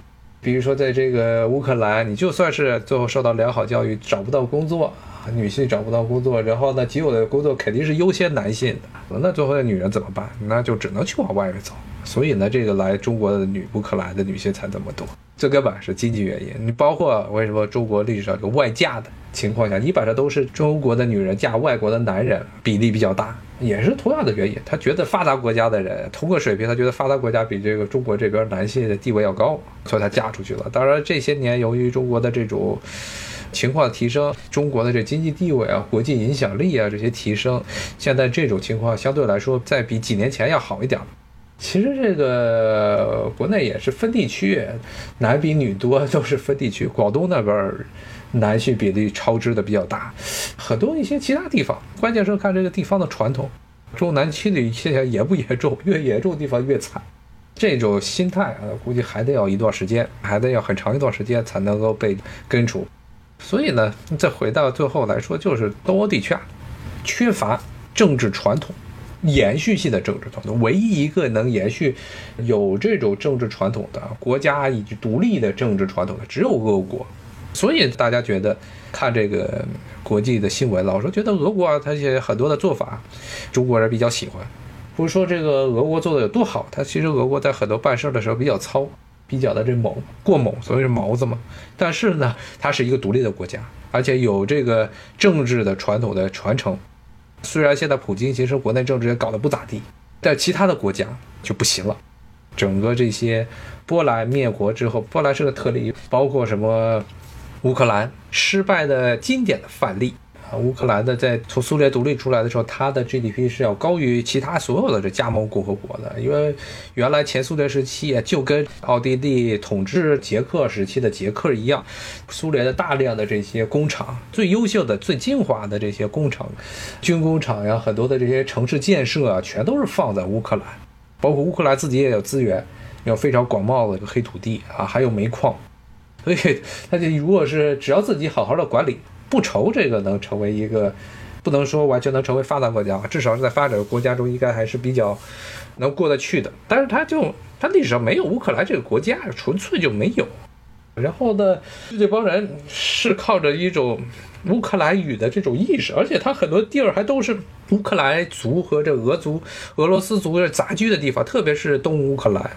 比如说在这个乌克兰，你就算是最后受到良好教育，找不到工作，女性找不到工作，然后呢，仅有的工作肯定是优先男性的，那最后的女人怎么办？那就只能去往外面走。所以呢，这个来中国的女乌克兰的女性才这么多，最根本是经济原因。你包括为什么中国历史上有外嫁的？情况下，基本上都是中国的女人嫁外国的男人比例比较大，也是同样的原因。他觉得发达国家的人同个水平，他觉得发达国家比这个中国这边男性的地位要高，所以他嫁出去了。当然这些年由于中国的这种情况的提升，中国的这经济地位啊、国际影响力啊这些提升，现在这种情况相对来说再比几年前要好一点。其实这个国内也是分地区，男比女多都是分地区，广东那边。男性比例超支的比较大，很多一些其他地方，关键是看这个地方的传统，重男轻女现象严不严重？越严重地方越惨。这种心态啊，估计还得要一段时间，还得要很长一段时间才能够被根除。所以呢，再回到最后来说，就是东欧地区啊，缺乏政治传统，延续性的政治传统。唯一一个能延续有这种政治传统的国家以及独立的政治传统的，只有俄国。所以大家觉得看这个国际的新闻，老是觉得俄国啊，它些很多的做法，中国人比较喜欢。不是说这个俄国做的有多好，它其实俄国在很多办事的时候比较糙，比较的这猛过猛，所以是毛子嘛。但是呢，它是一个独立的国家，而且有这个政治的传统的传承。虽然现在普京其实国内政治也搞得不咋地，但其他的国家就不行了。整个这些波兰灭国之后，波兰是个特例，包括什么？乌克兰失败的经典的范例！乌克兰的在从苏联独立出来的时候，它的 GDP 是要高于其他所有的这加盟共和国的，因为原来前苏联时期就跟奥地利统治捷克时期的捷克一样，苏联的大量的这些工厂，最优秀的、最精华的这些工厂、军工厂呀，很多的这些城市建设啊，全都是放在乌克兰，包括乌克兰自己也有资源，有非常广袤的一个黑土地啊，还有煤矿。所以，他就如果是只要自己好好的管理，不愁这个能成为一个，不能说完全能成为发达国家，至少是在发展国家中应该还是比较能过得去的。但是，它就它历史上没有乌克兰这个国家，纯粹就没有。然后呢，这帮人是靠着一种。乌克兰语的这种意识，而且他很多地儿还都是乌克兰族和这俄族、俄罗斯族杂居的地方，特别是东乌克兰，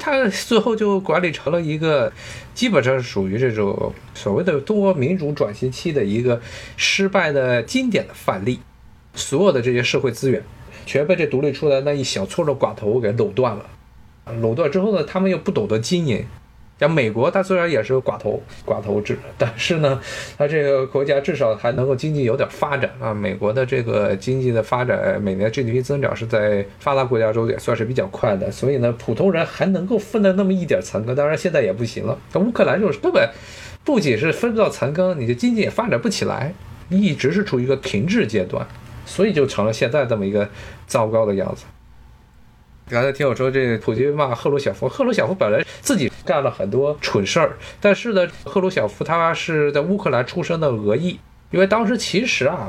他最后就管理成了一个基本上属于这种所谓的多民主转型期的一个失败的经典的范例。所有的这些社会资源全被这独立出来那一小撮的寡头给垄断了。垄断之后呢，他们又不懂得经营。像美国，它虽然也是寡头寡头制，但是呢，它这个国家至少还能够经济有点发展啊。美国的这个经济的发展，每年 GDP 增长是在发达国家中也算是比较快的，所以呢，普通人还能够分到那么一点残羹。当然现在也不行了，那乌克兰就是根本不仅是分不到残羹，你的经济也发展不起来，一直是处于一个停滞阶段，所以就成了现在这么一个糟糕的样子。刚才听我说，这普京骂赫鲁晓夫，赫鲁晓夫本来自己干了很多蠢事儿，但是呢，赫鲁晓夫他是在乌克兰出生的俄裔，因为当时其实啊，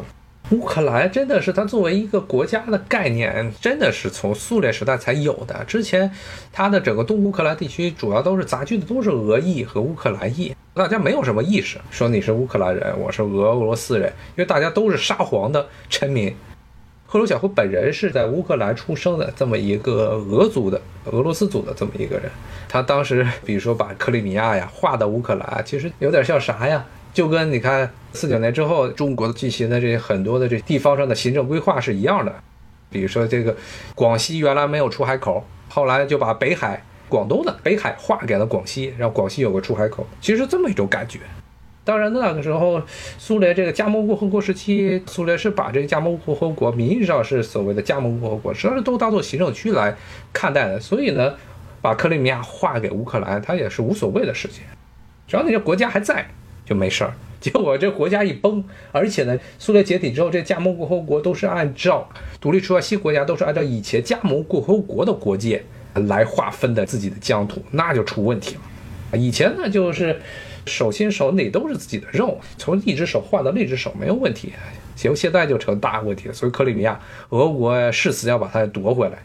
乌克兰真的是它作为一个国家的概念，真的是从苏联时代才有的。之前它的整个东乌克兰地区主要都是杂居的，都是俄裔和乌克兰裔，大家没有什么意识说你是乌克兰人，我是俄罗斯人，因为大家都是沙皇的臣民。赫鲁晓夫本人是在乌克兰出生的这么一个俄族的俄罗斯族的这么一个人，他当时比如说把克里米亚呀划到乌克兰，其实有点像啥呀？就跟你看四九年之后中国进行的这些很多的这地方上的行政规划是一样的，比如说这个广西原来没有出海口，后来就把北海广东的北海划给了广西，让广西有个出海口，其实这么一种感觉。当然那个时候苏联这个加盟共和国时期，苏联是把这个加盟共和国名义上是所谓的加盟共和国，实际上都当做行政区来看待的，所以呢，把克里米亚划给乌克兰，它也是无所谓的事情，只要那些国家还在。就没事儿，结果这国家一崩，而且呢，苏联解体之后，这加盟共和国都是按照独立出来新国家都是按照以前加盟共和国的国界来划分的自己的疆土，那就出问题了。以前呢，就是手心手里都是自己的肉，从一只手换到另一只手没有问题，结果现在就成大问题了。所以克里米亚，俄国誓死要把它夺回来。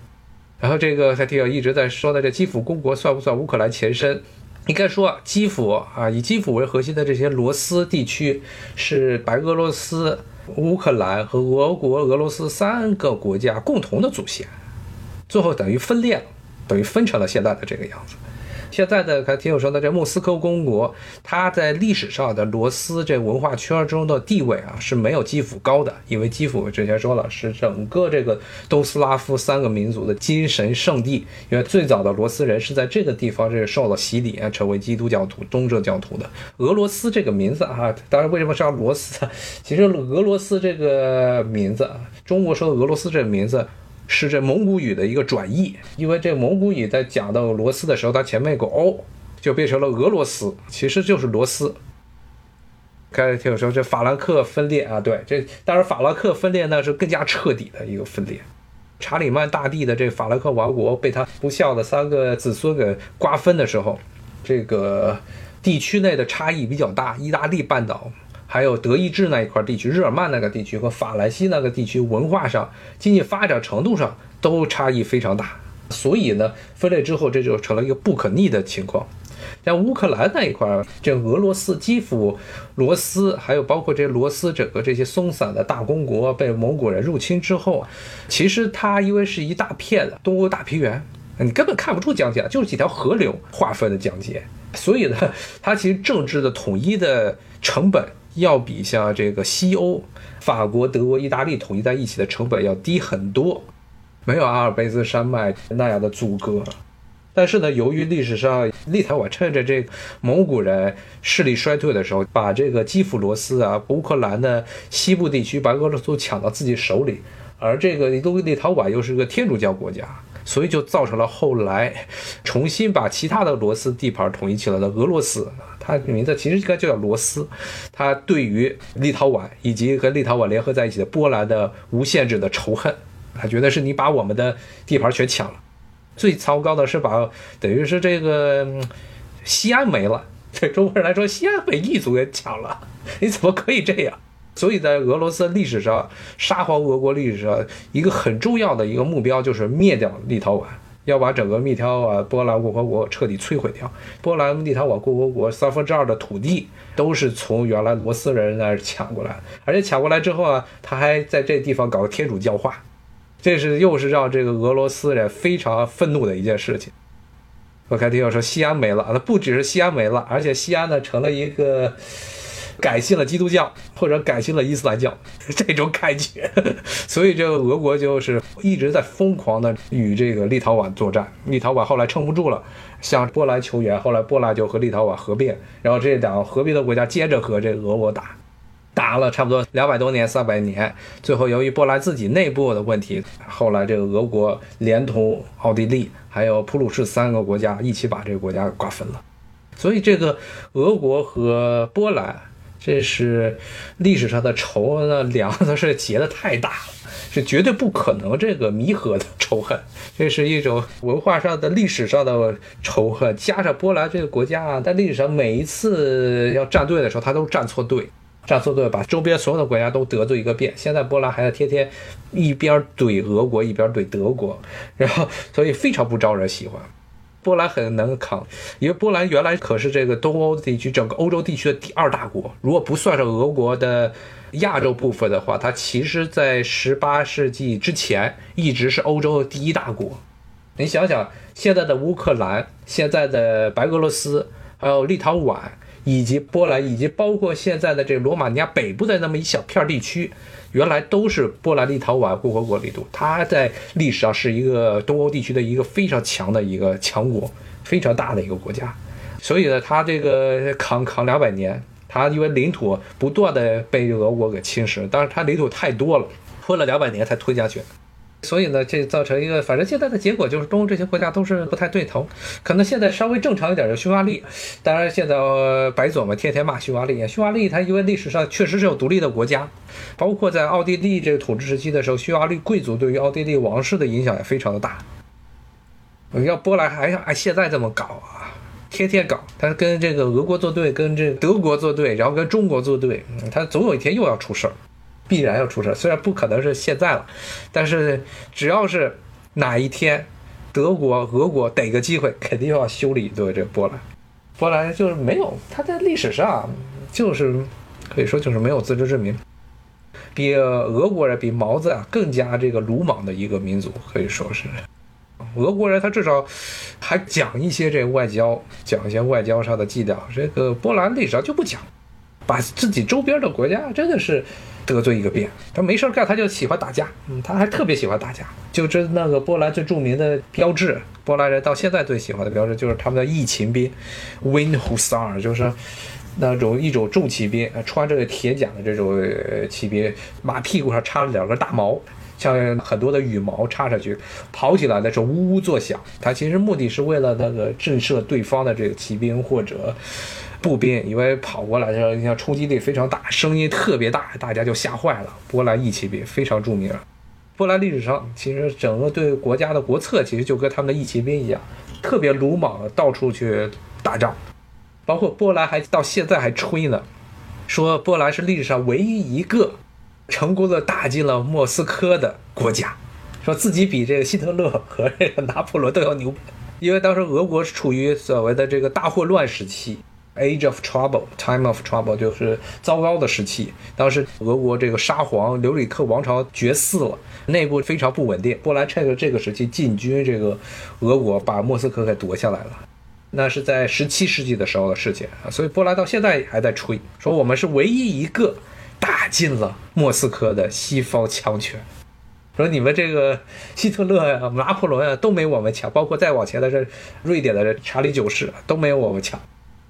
然后这个他听友一直在说的这基辅公国算不算乌克兰前身？应该说，基辅啊，以基辅为核心的这些罗斯地区，是白俄罗斯、乌克兰和俄国、俄罗斯三个国家共同的祖先，最后等于分裂了，等于分成了现在的这个样子。现在的还挺有说的，这莫斯科公国，它在历史上的罗斯这文化圈中的地位啊是没有基辅高的，因为基辅之前说了是整个这个东斯拉夫三个民族的精神圣地，因为最早的罗斯人是在这个地方这受了洗礼啊，成为基督教徒、东正教徒的。俄罗斯这个名字啊，当然为什么叫罗斯？其实俄罗斯这个名字，中国说的俄罗斯这个名字。是这蒙古语的一个转译，因为这蒙古语在讲到罗斯的时候，它前面有个 o，就变成了俄罗斯，其实就是罗斯。刚才听我说这法兰克分裂啊，对，这当然法兰克分裂呢是更加彻底的一个分裂。查理曼大帝的这法兰克王国被他不孝的三个子孙给瓜分的时候，这个地区内的差异比较大，意大利半岛。还有德意志那一块地区，日耳曼那个地区和法兰西那个地区，文化上、经济发展程度上都差异非常大。所以呢，分裂之后，这就成了一个不可逆的情况。像乌克兰那一块，这俄罗斯、基辅、罗斯，还有包括这罗斯整个这些松散的大公国被蒙古人入侵之后，其实它因为是一大片的东欧大平原，你根本看不出疆界，就是几条河流划分的疆界。所以呢，它其实政治的统一的成本。要比像这个西欧，法国、德国、意大利统一在一起的成本要低很多，没有阿尔卑斯山脉那样的阻隔。但是呢，由于历史上立陶宛趁着这个蒙古人势力衰退的时候，把这个基辅罗斯啊、乌克兰的西部地区把俄罗斯抢到自己手里，而这个立陶宛又是个天主教国家，所以就造成了后来重新把其他的罗斯地盘统一起来的俄罗斯。他名字其实应该就叫罗斯，他对于立陶宛以及和立陶宛联合在一起的波兰的无限制的仇恨，他觉得是你把我们的地盘全抢了。最糟糕的是把等于是这个西安没了，对中国人来说，西安被异族给抢了，你怎么可以这样？所以在俄罗斯历史上，沙皇俄国历史上一个很重要的一个目标就是灭掉立陶宛。要把整个密条啊波兰共和国彻底摧毁掉。波兰立陶宛共和国三分之二的土地都是从原来罗斯人那儿抢过来，而且抢过来之后啊，他还在这地方搞个天主教化，这是又是让这个俄罗斯人非常愤怒的一件事情。我看听友说西安没了，那不只是西安没了，而且西安呢成了一个。改信了基督教，或者改信了伊斯兰教，这种感觉，所以这个俄国就是一直在疯狂的与这个立陶宛作战。立陶宛后来撑不住了，向波兰求援，后来波兰就和立陶宛合并，然后这两合并的国家接着和这俄国打，打了差不多两百多年、三百年，最后由于波兰自己内部的问题，后来这个俄国连同奥地利还有普鲁士三个国家一起把这个国家瓜分了。所以这个俄国和波兰。这是历史上的仇呢，梁子是结的太大了，是绝对不可能这个弥合的仇恨。这是一种文化上的、历史上的仇恨，加上波兰这个国家啊，在历史上每一次要站队的时候，他都站错队，站错队，把周边所有的国家都得罪一个遍。现在波兰还在天天一边怼俄国，一边怼德国，然后所以非常不招人喜欢。波兰很能扛，因为波兰原来可是这个东欧地区整个欧洲地区的第二大国，如果不算上俄国的亚洲部分的话，它其实在十八世纪之前一直是欧洲的第一大国。你想想，现在的乌克兰、现在的白俄罗斯，还有立陶宛。以及波兰，以及包括现在的这个罗马尼亚北部的那么一小片地区，原来都是波兰立陶宛共和国领土。它在历史上是一个东欧地区的一个非常强的一个强国，非常大的一个国家。所以呢，它这个扛扛两百年，它因为领土不断的被俄国给侵蚀，但是它领土太多了，拖了两百年才吞下去。所以呢，这造成一个，反正现在的结果就是东欧这些国家都是不太对头。可能现在稍微正常一点的匈牙利，当然现在白左嘛天天骂匈牙利。匈牙利它因为历史上确实是有独立的国家，包括在奥地利这个统治时期的时候，匈牙利贵族对于奥地利王室的影响也非常的大。要波兰还按现在这么搞啊，天天搞，他跟这个俄国作对，跟这德国作对，然后跟中国作对，他总有一天又要出事儿。必然要出事，虽然不可能是现在了，但是只要是哪一天，德国、俄国逮个机会，肯定要修理一顿这波兰。波兰就是没有，他在历史上就是可以说就是没有自知之明，比俄国人、比毛子啊更加这个鲁莽的一个民族，可以说是。俄国人他至少还讲一些这外交，讲一些外交上的伎俩，这个波兰历史上就不讲，把自己周边的国家真的是。得罪一个遍，他没事干，他就喜欢打架。嗯，他还特别喜欢打架。就这那个波兰最著名的标志，波兰人到现在最喜欢的标志就是他们的义勤兵 （Wind Hussar），就是那种一种重骑兵，穿着铁甲的这种骑兵，马屁股上插了两根大毛，像很多的羽毛插上去，跑起来的时候呜呜作响。他其实目的是为了那个震慑对方的这个骑兵或者。步兵因为跑过来的时候，你像冲击力非常大，声音特别大，大家就吓坏了。波兰义骑兵非常著名。波兰历史上其实整个对国家的国策，其实就跟他们的义骑兵一样，特别鲁莽，到处去打仗。包括波兰还到现在还吹呢，说波兰是历史上唯一一个成功的打进了莫斯科的国家，说自己比这个希特勒和这个拿破仑都要牛。因为当时俄国是处于所谓的这个大混乱时期。Age of trouble, time of trouble，就是糟糕的时期。当时俄国这个沙皇留里克王朝绝嗣了，内部非常不稳定。波兰趁着这个时期进军这个俄国，把莫斯科给夺下来了。那是在十七世纪的时候的事情，所以波兰到现在还在吹，说我们是唯一一个打进了莫斯科的西方强权。说你们这个希特勒呀、拿破仑啊都没我们强，包括再往前的这瑞典的这查理九世都没有我们强。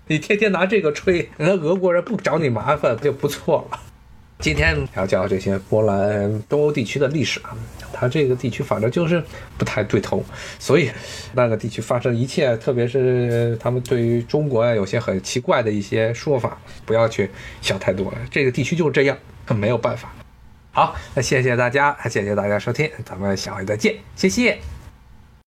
你天天拿这个吹，那俄国人不找你麻烦就不错了。今天要讲这些波兰东欧地区的历史啊，它这个地区反正就是不太对头，所以那个地区发生一切，特别是他们对于中国啊有些很奇怪的一些说法，不要去想太多了。这个地区就是这样，没有办法。好，那谢谢大家，谢谢大家收听，咱们下回再见，谢谢。